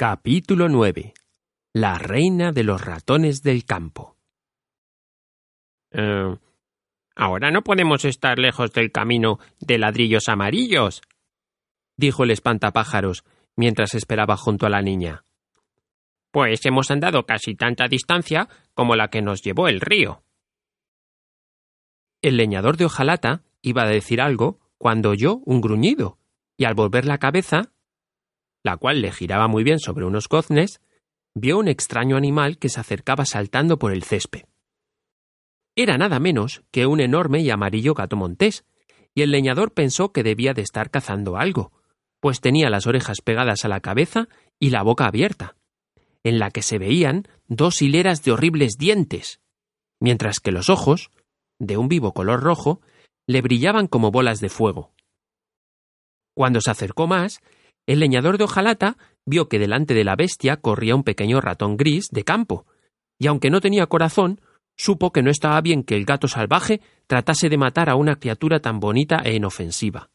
Capítulo 9. La reina de los ratones del campo. Eh, ahora no podemos estar lejos del camino de ladrillos amarillos, dijo el espantapájaros mientras esperaba junto a la niña. Pues hemos andado casi tanta distancia como la que nos llevó el río. El leñador de hojalata iba a decir algo cuando oyó un gruñido, y al volver la cabeza la cual le giraba muy bien sobre unos goznes, vio un extraño animal que se acercaba saltando por el césped. Era nada menos que un enorme y amarillo gato montés, y el leñador pensó que debía de estar cazando algo, pues tenía las orejas pegadas a la cabeza y la boca abierta, en la que se veían dos hileras de horribles dientes, mientras que los ojos, de un vivo color rojo, le brillaban como bolas de fuego. Cuando se acercó más, el leñador de hojalata vio que delante de la bestia corría un pequeño ratón gris de campo, y aunque no tenía corazón, supo que no estaba bien que el gato salvaje tratase de matar a una criatura tan bonita e inofensiva.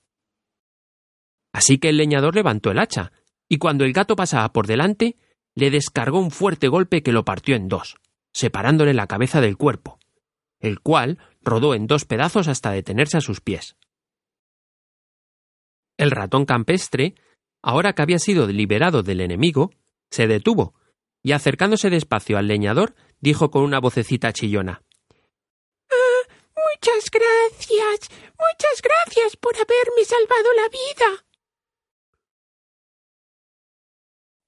Así que el leñador levantó el hacha, y cuando el gato pasaba por delante, le descargó un fuerte golpe que lo partió en dos, separándole la cabeza del cuerpo, el cual rodó en dos pedazos hasta detenerse a sus pies. El ratón campestre ahora que había sido liberado del enemigo, se detuvo, y acercándose despacio al leñador, dijo con una vocecita chillona Ah, muchas gracias, muchas gracias por haberme salvado la vida.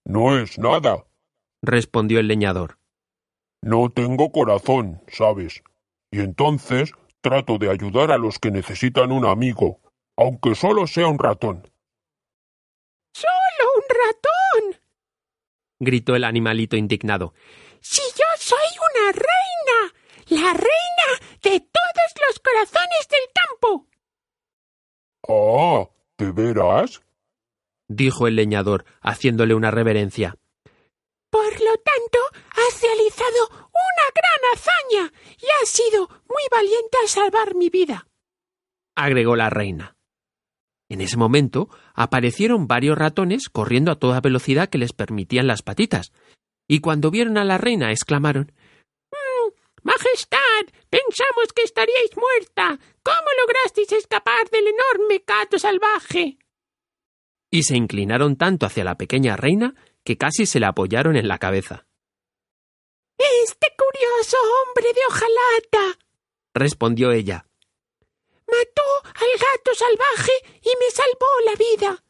No es nada, respondió el leñador. No tengo corazón, sabes, y entonces trato de ayudar a los que necesitan un amigo, aunque solo sea un ratón. ¡Solo un ratón! gritó el animalito indignado. Si yo soy una reina, la reina de todos los corazones del campo. Ah, ¿de veras? dijo el leñador, haciéndole una reverencia. Por lo tanto, has realizado una gran hazaña y has sido muy valiente al salvar mi vida, agregó la reina. En ese momento aparecieron varios ratones corriendo a toda velocidad que les permitían las patitas, y cuando vieron a la reina exclamaron mm, Majestad, pensamos que estaríais muerta. ¿Cómo lograsteis escapar del enorme gato salvaje? Y se inclinaron tanto hacia la pequeña reina que casi se la apoyaron en la cabeza. Este curioso hombre de hojalata, respondió ella, salvaje y me salvó la vida.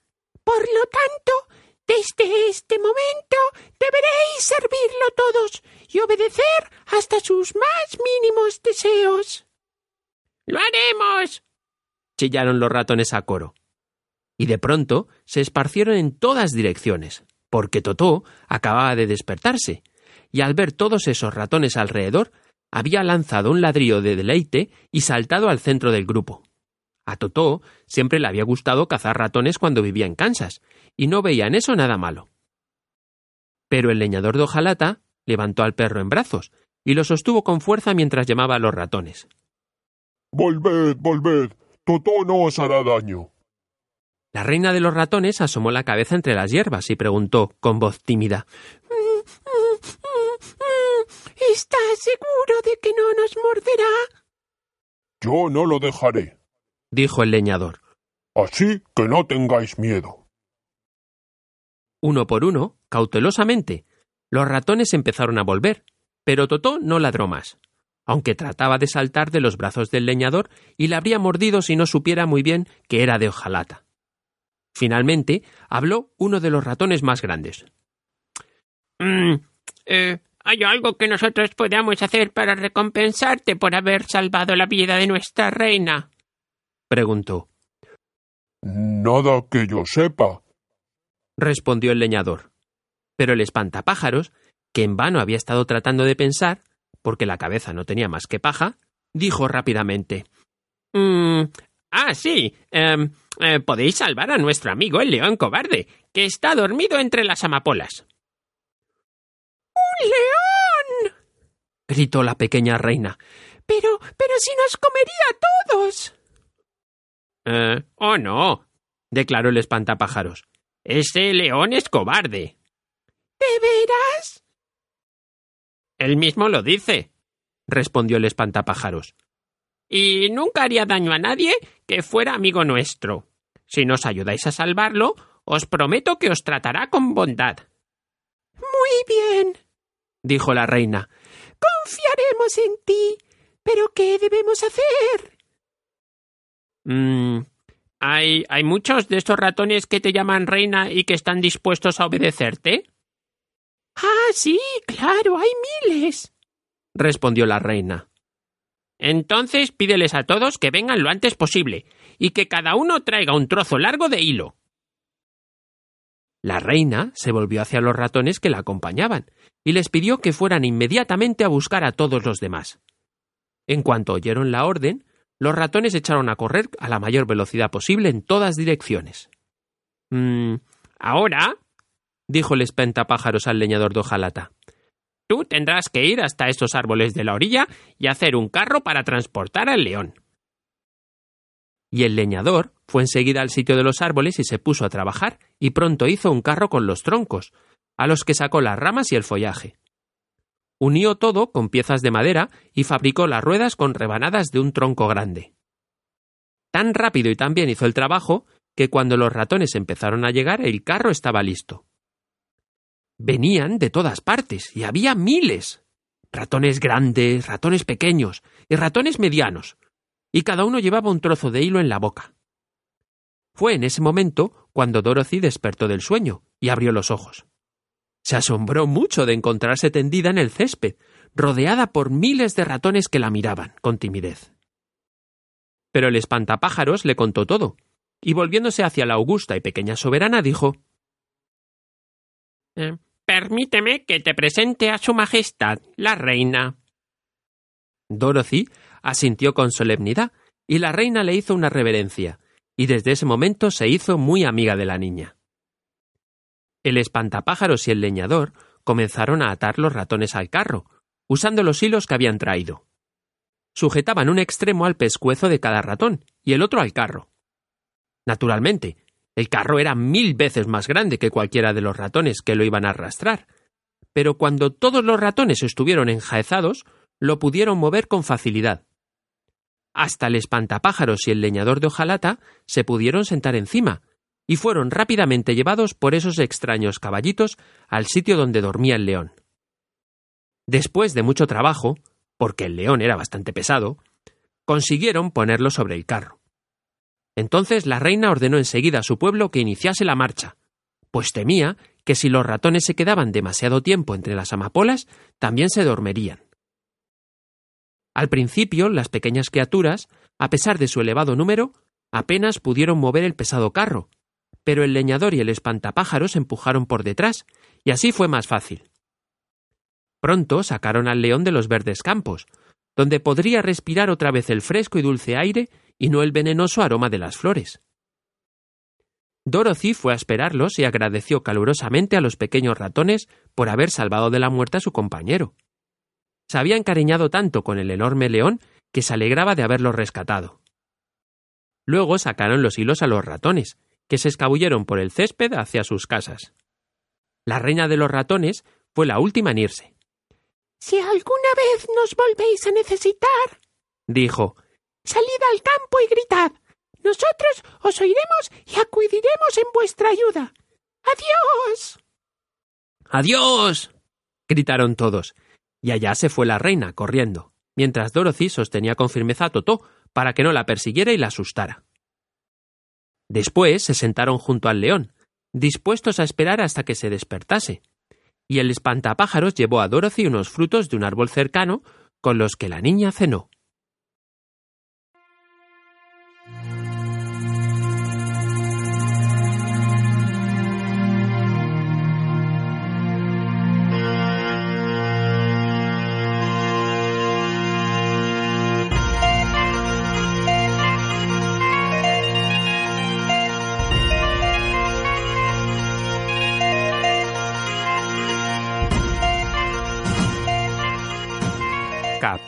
Por lo tanto, desde este momento deberéis servirlo todos y obedecer hasta sus más mínimos deseos. ¡Lo haremos! chillaron los ratones a coro. Y de pronto se esparcieron en todas direcciones, porque Totó acababa de despertarse, y al ver todos esos ratones alrededor, había lanzado un ladrillo de deleite y saltado al centro del grupo. A Totó siempre le había gustado cazar ratones cuando vivía en Kansas, y no veía en eso nada malo. Pero el leñador de hojalata levantó al perro en brazos y lo sostuvo con fuerza mientras llamaba a los ratones. Volved, volved. Totó no os hará daño. La reina de los ratones asomó la cabeza entre las hierbas y preguntó con voz tímida ¿Estás seguro de que no nos morderá? Yo no lo dejaré, dijo el leñador. Así que no tengáis miedo. Uno por uno, cautelosamente, los ratones empezaron a volver, pero Totó no ladró más, aunque trataba de saltar de los brazos del leñador y le habría mordido si no supiera muy bien que era de hojalata. Finalmente habló uno de los ratones más grandes. Mm, eh, ¿Hay algo que nosotros podamos hacer para recompensarte por haber salvado la vida de nuestra reina? Preguntó. Nada que yo sepa, respondió el leñador. Pero el espantapájaros, que en vano había estado tratando de pensar, porque la cabeza no tenía más que paja, dijo rápidamente mm, Ah, sí. Em, eh, podéis salvar a nuestro amigo el león cobarde, que está dormido entre las amapolas. ¡Un león! gritó la pequeña reina. Pero, pero si nos comería a todos. Eh, oh no, declaró el espantapájaros. Ese león es cobarde. ¿De veras? Él mismo lo dice, respondió el espantapájaros. Y nunca haría daño a nadie que fuera amigo nuestro. Si nos ayudáis a salvarlo, os prometo que os tratará con bondad. Muy bien, dijo la reina. Confiaremos en ti. ¿Pero qué debemos hacer? Mm, ¿hay, ¿Hay muchos de estos ratones que te llaman reina y que están dispuestos a obedecerte? Ah, sí, claro, hay miles, respondió la reina. Entonces pídeles a todos que vengan lo antes posible y que cada uno traiga un trozo largo de hilo. La reina se volvió hacia los ratones que la acompañaban y les pidió que fueran inmediatamente a buscar a todos los demás. En cuanto oyeron la orden, los ratones echaron a correr a la mayor velocidad posible en todas direcciones. Mm, ahora, dijo el espantapájaros al leñador de hojalata, tú tendrás que ir hasta estos árboles de la orilla y hacer un carro para transportar al león. Y el leñador fue enseguida al sitio de los árboles y se puso a trabajar, y pronto hizo un carro con los troncos, a los que sacó las ramas y el follaje. Unió todo con piezas de madera y fabricó las ruedas con rebanadas de un tronco grande. Tan rápido y tan bien hizo el trabajo que cuando los ratones empezaron a llegar el carro estaba listo. Venían de todas partes y había miles. Ratones grandes, ratones pequeños y ratones medianos, y cada uno llevaba un trozo de hilo en la boca. Fue en ese momento cuando Dorothy despertó del sueño y abrió los ojos. Se asombró mucho de encontrarse tendida en el césped, rodeada por miles de ratones que la miraban con timidez. Pero el espantapájaros le contó todo, y volviéndose hacia la augusta y pequeña soberana dijo eh, Permíteme que te presente a Su Majestad, la reina. Dorothy asintió con solemnidad, y la reina le hizo una reverencia, y desde ese momento se hizo muy amiga de la niña. El espantapájaros y el leñador comenzaron a atar los ratones al carro, usando los hilos que habían traído. Sujetaban un extremo al pescuezo de cada ratón y el otro al carro. Naturalmente, el carro era mil veces más grande que cualquiera de los ratones que lo iban a arrastrar, pero cuando todos los ratones estuvieron enjaezados, lo pudieron mover con facilidad. Hasta el espantapájaros y el leñador de hojalata se pudieron sentar encima, y fueron rápidamente llevados por esos extraños caballitos al sitio donde dormía el león. Después de mucho trabajo, porque el león era bastante pesado, consiguieron ponerlo sobre el carro. Entonces la reina ordenó enseguida a su pueblo que iniciase la marcha, pues temía que si los ratones se quedaban demasiado tiempo entre las amapolas, también se dormirían. Al principio, las pequeñas criaturas, a pesar de su elevado número, apenas pudieron mover el pesado carro, pero el leñador y el espantapájaros empujaron por detrás, y así fue más fácil. Pronto sacaron al león de los verdes campos, donde podría respirar otra vez el fresco y dulce aire y no el venenoso aroma de las flores. Dorothy fue a esperarlos y agradeció calurosamente a los pequeños ratones por haber salvado de la muerte a su compañero se había encariñado tanto con el enorme león que se alegraba de haberlo rescatado. Luego sacaron los hilos a los ratones, que se escabulleron por el césped hacia sus casas. La reina de los ratones fue la última en irse. Si alguna vez nos volvéis a necesitar, dijo, salid al campo y gritad. Nosotros os oiremos y acudiremos en vuestra ayuda. Adiós. Adiós. gritaron todos, y allá se fue la reina, corriendo, mientras Dorothy sostenía con firmeza a Totó para que no la persiguiera y la asustara. Después se sentaron junto al león, dispuestos a esperar hasta que se despertase, y el espantapájaros llevó a Dorothy unos frutos de un árbol cercano con los que la niña cenó.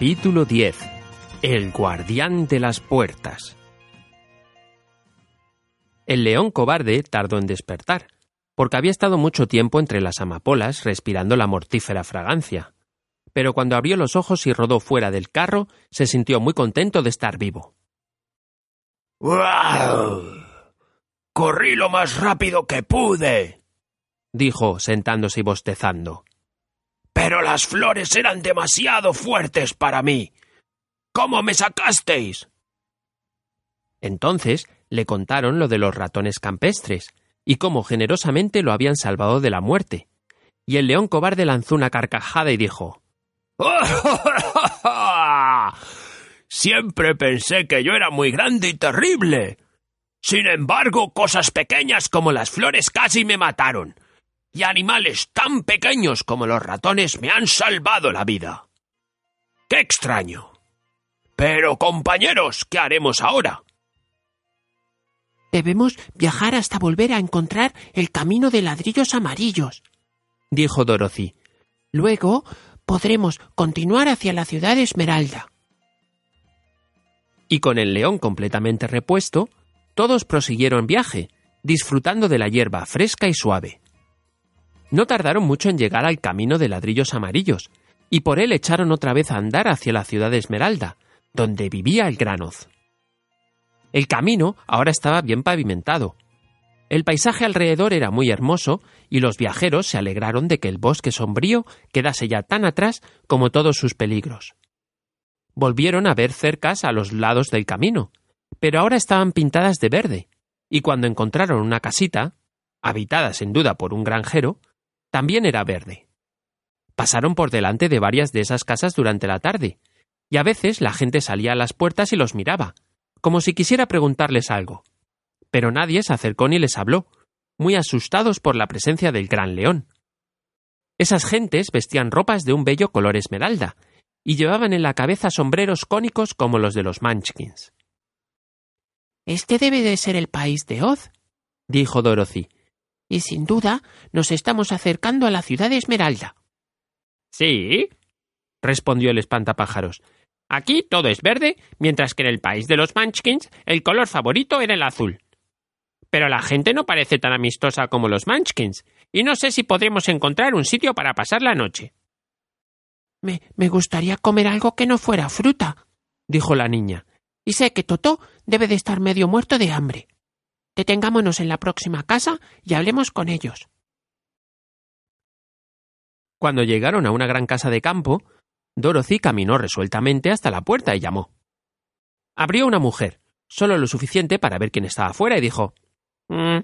Capítulo 10 El guardián de las puertas El león cobarde tardó en despertar, porque había estado mucho tiempo entre las amapolas respirando la mortífera fragancia. Pero cuando abrió los ojos y rodó fuera del carro, se sintió muy contento de estar vivo. ¡Wow! Corrí lo más rápido que pude, dijo, sentándose y bostezando. Pero las flores eran demasiado fuertes para mí. ¿Cómo me sacasteis? Entonces le contaron lo de los ratones campestres, y cómo generosamente lo habían salvado de la muerte. Y el león cobarde lanzó una carcajada y dijo Siempre pensé que yo era muy grande y terrible. Sin embargo, cosas pequeñas como las flores casi me mataron. Y animales tan pequeños como los ratones me han salvado la vida. ¡Qué extraño! Pero, compañeros, ¿qué haremos ahora? Debemos viajar hasta volver a encontrar el camino de ladrillos amarillos, dijo Dorothy. Luego podremos continuar hacia la ciudad Esmeralda. Y con el león completamente repuesto, todos prosiguieron viaje, disfrutando de la hierba fresca y suave. No tardaron mucho en llegar al camino de ladrillos amarillos, y por él echaron otra vez a andar hacia la ciudad de Esmeralda, donde vivía el granoz. El camino ahora estaba bien pavimentado. El paisaje alrededor era muy hermoso y los viajeros se alegraron de que el bosque sombrío quedase ya tan atrás como todos sus peligros. Volvieron a ver cercas a los lados del camino, pero ahora estaban pintadas de verde, y cuando encontraron una casita, habitada sin duda por un granjero, también era verde. Pasaron por delante de varias de esas casas durante la tarde, y a veces la gente salía a las puertas y los miraba, como si quisiera preguntarles algo. Pero nadie se acercó ni les habló, muy asustados por la presencia del gran león. Esas gentes vestían ropas de un bello color esmeralda, y llevaban en la cabeza sombreros cónicos como los de los Munchkins. Este debe de ser el país de Oz, dijo Dorothy. Y sin duda nos estamos acercando a la ciudad de Esmeralda. Sí, respondió el espantapájaros. Aquí todo es verde, mientras que en el país de los Munchkins el color favorito era el azul. Pero la gente no parece tan amistosa como los Munchkins, y no sé si podremos encontrar un sitio para pasar la noche. Me, me gustaría comer algo que no fuera fruta, dijo la niña y sé que Totó debe de estar medio muerto de hambre. Detengámonos en la próxima casa y hablemos con ellos. Cuando llegaron a una gran casa de campo, Dorothy caminó resueltamente hasta la puerta y llamó. Abrió una mujer, solo lo suficiente para ver quién estaba afuera, y dijo mm".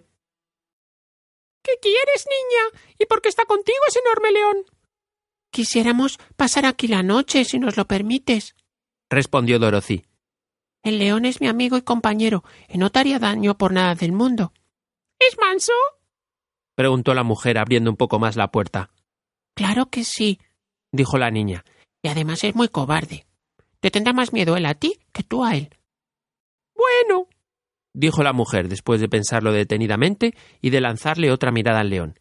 ¿Qué quieres, niña? ¿Y por qué está contigo ese enorme león? Quisiéramos pasar aquí la noche, si nos lo permites, respondió Dorothy. El león es mi amigo y compañero, y no te haría daño por nada del mundo. ¿Es manso? preguntó la mujer abriendo un poco más la puerta. Claro que sí, dijo la niña, y además es muy cobarde. Te tendrá más miedo él a ti que tú a él. Bueno, dijo la mujer después de pensarlo detenidamente y de lanzarle otra mirada al león.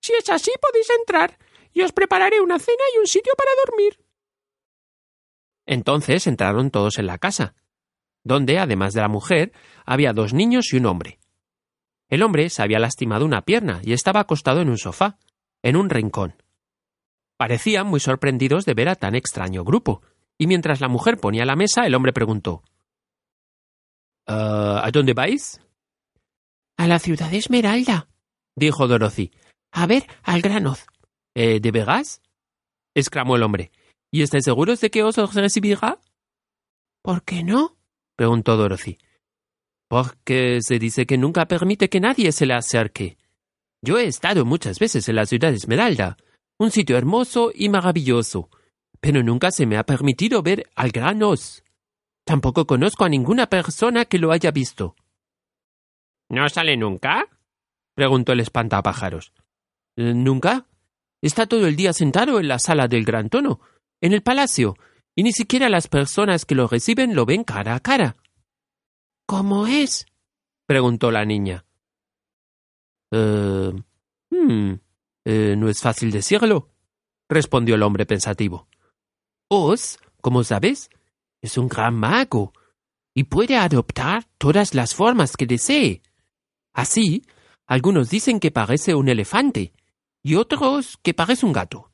Si es así, podéis entrar, y os prepararé una cena y un sitio para dormir. Entonces entraron todos en la casa, donde, además de la mujer, había dos niños y un hombre. El hombre se había lastimado una pierna y estaba acostado en un sofá, en un rincón. Parecían muy sorprendidos de ver a tan extraño grupo, y mientras la mujer ponía la mesa, el hombre preguntó ¿A dónde vais? A la ciudad Esmeralda, dijo Dorothy. A ver al granoz. ¿Eh, ¿De Vegas? exclamó el hombre. ¿Y estáis seguros de que os recibirá? ¿Por qué no? Preguntó Dorothy. Porque se dice que nunca permite que nadie se le acerque. Yo he estado muchas veces en la ciudad de Esmeralda, un sitio hermoso y maravilloso, pero nunca se me ha permitido ver al gran os. Tampoco conozco a ninguna persona que lo haya visto. ¿No sale nunca? preguntó el espantapájaros. ¿Nunca? Está todo el día sentado en la sala del gran tono, en el palacio, y ni siquiera las personas que lo reciben lo ven cara a cara. ¿Cómo es? preguntó la niña. Eh, hmm, eh, no es fácil decirlo, respondió el hombre pensativo. Os, como sabes, es un gran mago y puede adoptar todas las formas que desee. Así, Algunos dicen que parece un elefante y otros que parece un gato.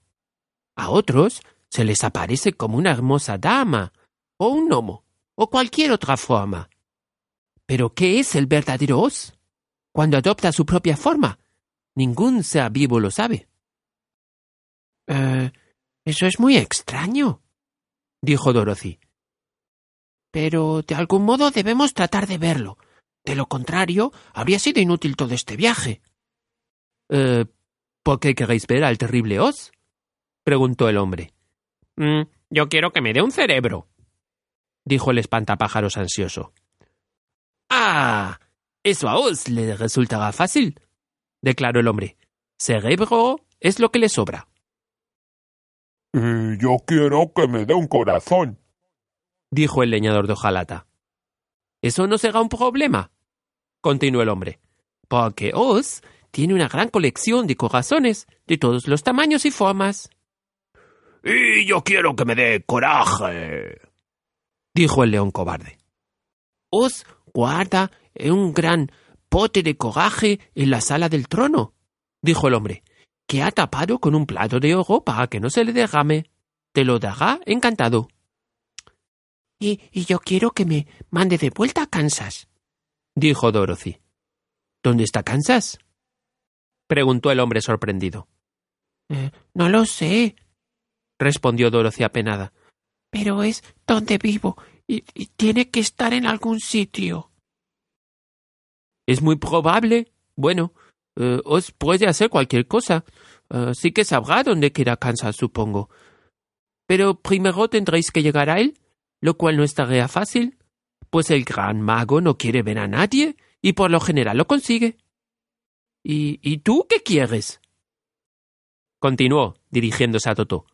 A otros se les aparece como una hermosa dama o un gnomo o cualquier otra forma. Pero ¿qué es el verdadero Oz? Cuando adopta su propia forma, ningún ser vivo lo sabe. Eh, eso es muy extraño, dijo Dorothy. Pero de algún modo debemos tratar de verlo. De lo contrario, habría sido inútil todo este viaje. Eh, ¿Por qué queréis ver al terrible Oz? preguntó el hombre. Mm, yo quiero que me dé un cerebro, dijo el espantapájaros ansioso. Ah, eso a Oz le resultará fácil, declaró el hombre. Cerebro es lo que le sobra. Y yo quiero que me dé un corazón, dijo el leñador de hojalata. Eso no será un problema, continuó el hombre, porque Oz tiene una gran colección de corazones de todos los tamaños y formas. Y yo quiero que me dé coraje, dijo el león cobarde. Os guarda un gran pote de coraje en la sala del trono, dijo el hombre, que ha tapado con un plato de oro para que no se le derrame. Te lo dará encantado. Y, y yo quiero que me mande de vuelta a Kansas, dijo Dorothy. ¿Dónde está Kansas? preguntó el hombre sorprendido. Eh, no lo sé, respondió Dorothy apenada. Pero es donde vivo y, tiene que estar en algún sitio. Es muy probable. Bueno, eh, os puede hacer cualquier cosa. Eh, sí que sabrá dónde queda Kansas, supongo. Pero primero tendréis que llegar a él, lo cual no estaría fácil, pues el gran mago no quiere ver a nadie y por lo general lo consigue. ¿Y, ¿y tú qué quieres? Continuó, dirigiéndose a Totó.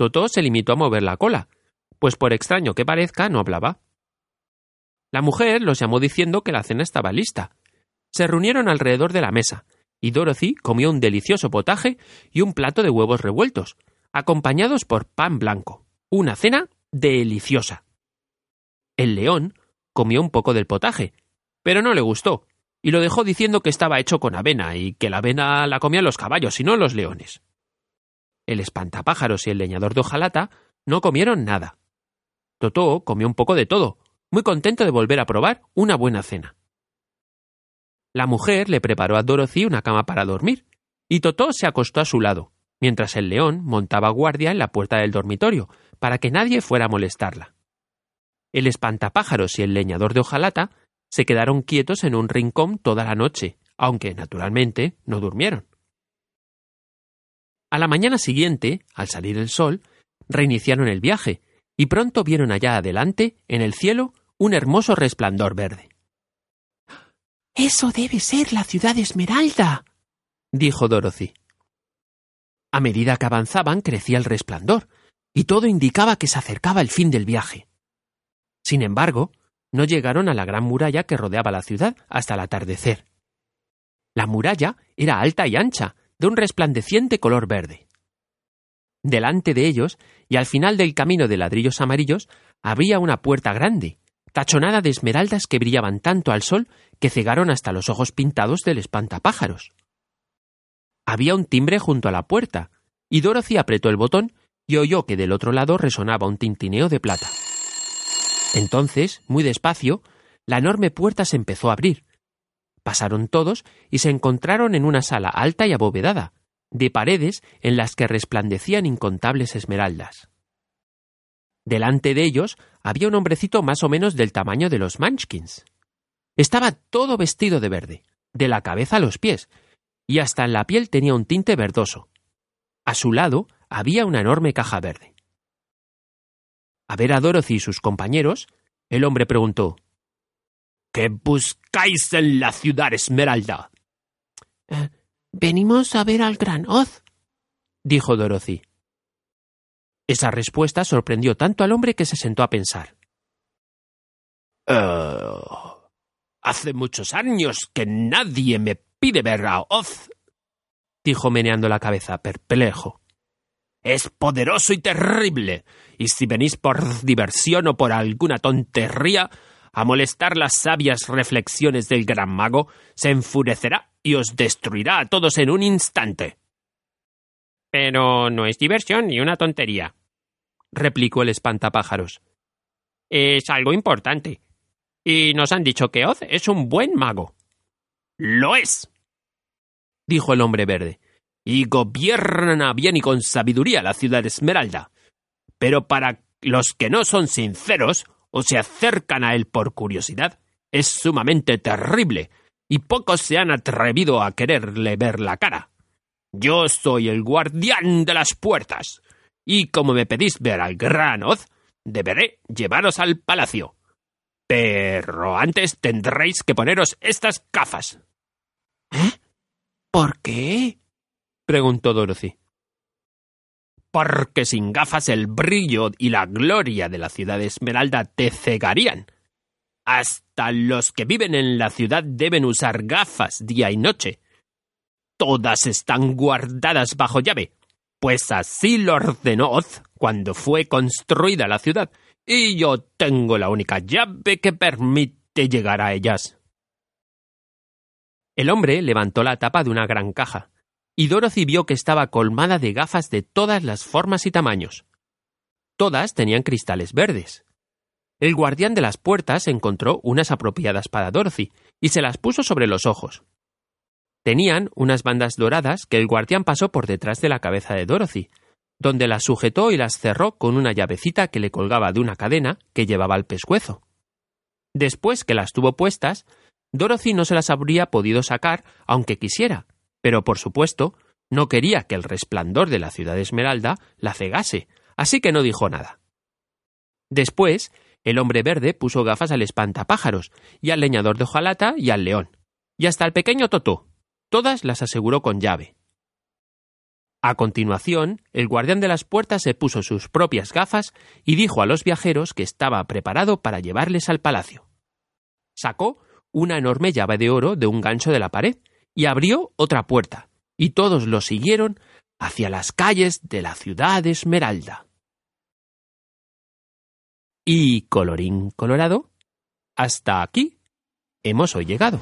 Totó se limitó a mover la cola, pues por extraño que parezca no hablaba. La mujer los llamó diciendo que la cena estaba lista. Se reunieron alrededor de la mesa, y Dorothy comió un delicioso potaje y un plato de huevos revueltos, acompañados por pan blanco. Una cena deliciosa. El león comió un poco del potaje, pero no le gustó, y lo dejó diciendo que estaba hecho con avena y que la avena la comían los caballos y no los leones. El espantapájaros y el leñador de hojalata no comieron nada. Totó comió un poco de todo, muy contento de volver a probar una buena cena. La mujer le preparó a Dorothy una cama para dormir, y Totó se acostó a su lado, mientras el león montaba guardia en la puerta del dormitorio, para que nadie fuera a molestarla. El espantapájaros y el leñador de hojalata se quedaron quietos en un rincón toda la noche, aunque, naturalmente, no durmieron. A la mañana siguiente, al salir el sol, reiniciaron el viaje y pronto vieron allá adelante, en el cielo, un hermoso resplandor verde. Eso debe ser la ciudad Esmeralda, dijo Dorothy. A medida que avanzaban crecía el resplandor, y todo indicaba que se acercaba el fin del viaje. Sin embargo, no llegaron a la gran muralla que rodeaba la ciudad hasta el atardecer. La muralla era alta y ancha, de un resplandeciente color verde. Delante de ellos, y al final del camino de ladrillos amarillos, había una puerta grande, tachonada de esmeraldas que brillaban tanto al sol que cegaron hasta los ojos pintados del espantapájaros. Había un timbre junto a la puerta, y Dorothy apretó el botón y oyó que del otro lado resonaba un tintineo de plata. Entonces, muy despacio, la enorme puerta se empezó a abrir, Pasaron todos y se encontraron en una sala alta y abovedada, de paredes en las que resplandecían incontables esmeraldas. Delante de ellos había un hombrecito más o menos del tamaño de los Munchkins. Estaba todo vestido de verde, de la cabeza a los pies, y hasta en la piel tenía un tinte verdoso. A su lado había una enorme caja verde. A ver a Dorothy y sus compañeros, el hombre preguntó ¿Qué buscáis en la ciudad Esmeralda? Eh, venimos a ver al gran Oz, dijo Dorothy. Esa respuesta sorprendió tanto al hombre que se sentó a pensar. Oh, hace muchos años que nadie me pide ver a Oz, dijo meneando la cabeza, perplejo. Es poderoso y terrible, y si venís por diversión o por alguna tontería, a molestar las sabias reflexiones del gran mago, se enfurecerá y os destruirá a todos en un instante. Pero no es diversión ni una tontería, replicó el espantapájaros. Es algo importante. Y nos han dicho que Oz es un buen mago. Lo es, dijo el hombre verde, y gobierna bien y con sabiduría la ciudad de Esmeralda. Pero para los que no son sinceros o se acercan a él por curiosidad, es sumamente terrible, y pocos se han atrevido a quererle ver la cara. Yo soy el guardián de las puertas, y como me pedís ver al gran Oz, deberé llevaros al palacio. Pero antes tendréis que poneros estas gafas. ¿Eh? ¿Por qué? preguntó Dorothy. Porque sin gafas el brillo y la gloria de la ciudad de Esmeralda te cegarían. Hasta los que viven en la ciudad deben usar gafas día y noche. Todas están guardadas bajo llave, pues así lo ordenó Oz cuando fue construida la ciudad, y yo tengo la única llave que permite llegar a ellas. El hombre levantó la tapa de una gran caja, y Dorothy vio que estaba colmada de gafas de todas las formas y tamaños. Todas tenían cristales verdes. El guardián de las puertas encontró unas apropiadas para Dorothy y se las puso sobre los ojos. Tenían unas bandas doradas que el guardián pasó por detrás de la cabeza de Dorothy, donde las sujetó y las cerró con una llavecita que le colgaba de una cadena que llevaba al pescuezo. Después que las tuvo puestas, Dorothy no se las habría podido sacar aunque quisiera, pero por supuesto no quería que el resplandor de la ciudad de Esmeralda la cegase, así que no dijo nada. Después, el hombre verde puso gafas al espantapájaros, y al leñador de hojalata y al león, y hasta al pequeño Totó. Todas las aseguró con llave. A continuación, el guardián de las puertas se puso sus propias gafas y dijo a los viajeros que estaba preparado para llevarles al palacio. Sacó una enorme llave de oro de un gancho de la pared y abrió otra puerta, y todos lo siguieron hacia las calles de la ciudad Esmeralda. Y colorín colorado, hasta aquí hemos hoy llegado.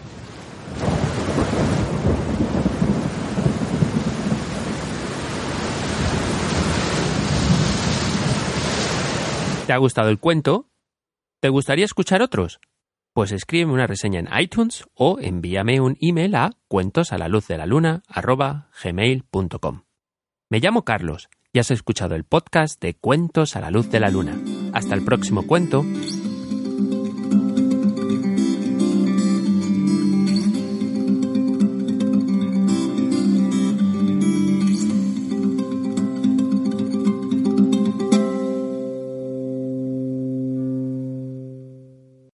¿Te ha gustado el cuento? ¿Te gustaría escuchar otros? Pues escríbeme una reseña en iTunes o envíame un email a cuentos a la luz de la luna gmail.com. Me llamo Carlos y has escuchado el podcast de Cuentos a la luz de la luna. Hasta el próximo cuento